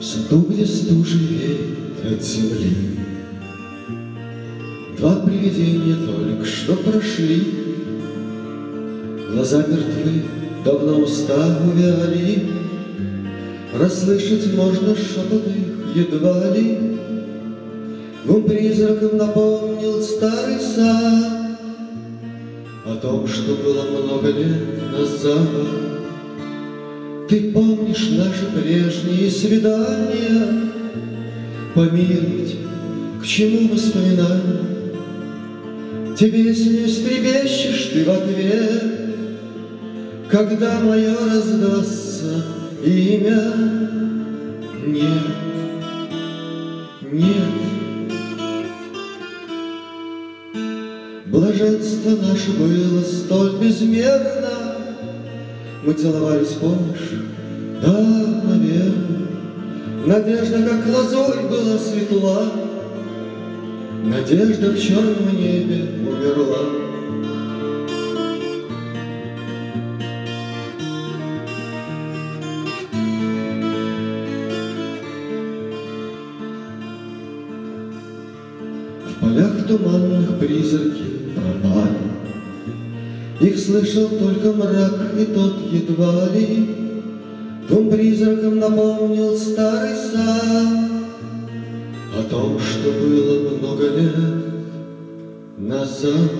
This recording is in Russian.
Саду, где стужи веет от земли, Два привидения только что прошли, Глаза мертвы, давно уста увяли, Расслышать можно шепот их едва ли. Двум призракам напомнил старый сад О том, что было много лет назад. Ты помнишь наши прежние свидания? Помилуйте, к чему воспоминания? Тебе стребещешь ты в ответ, Когда мое раздастся имя. Нет, нет. Блаженство наше было столь безмерно, Мы целовались, помнишь? Да, наверное. Надежда, как лазурь, была светла, Надежда в черном небе умерла. В полях туманных призраки пропали, Их слышал только мрак, и тот едва ли Двум призракам напомнил старый сад О том, что было много лет назад.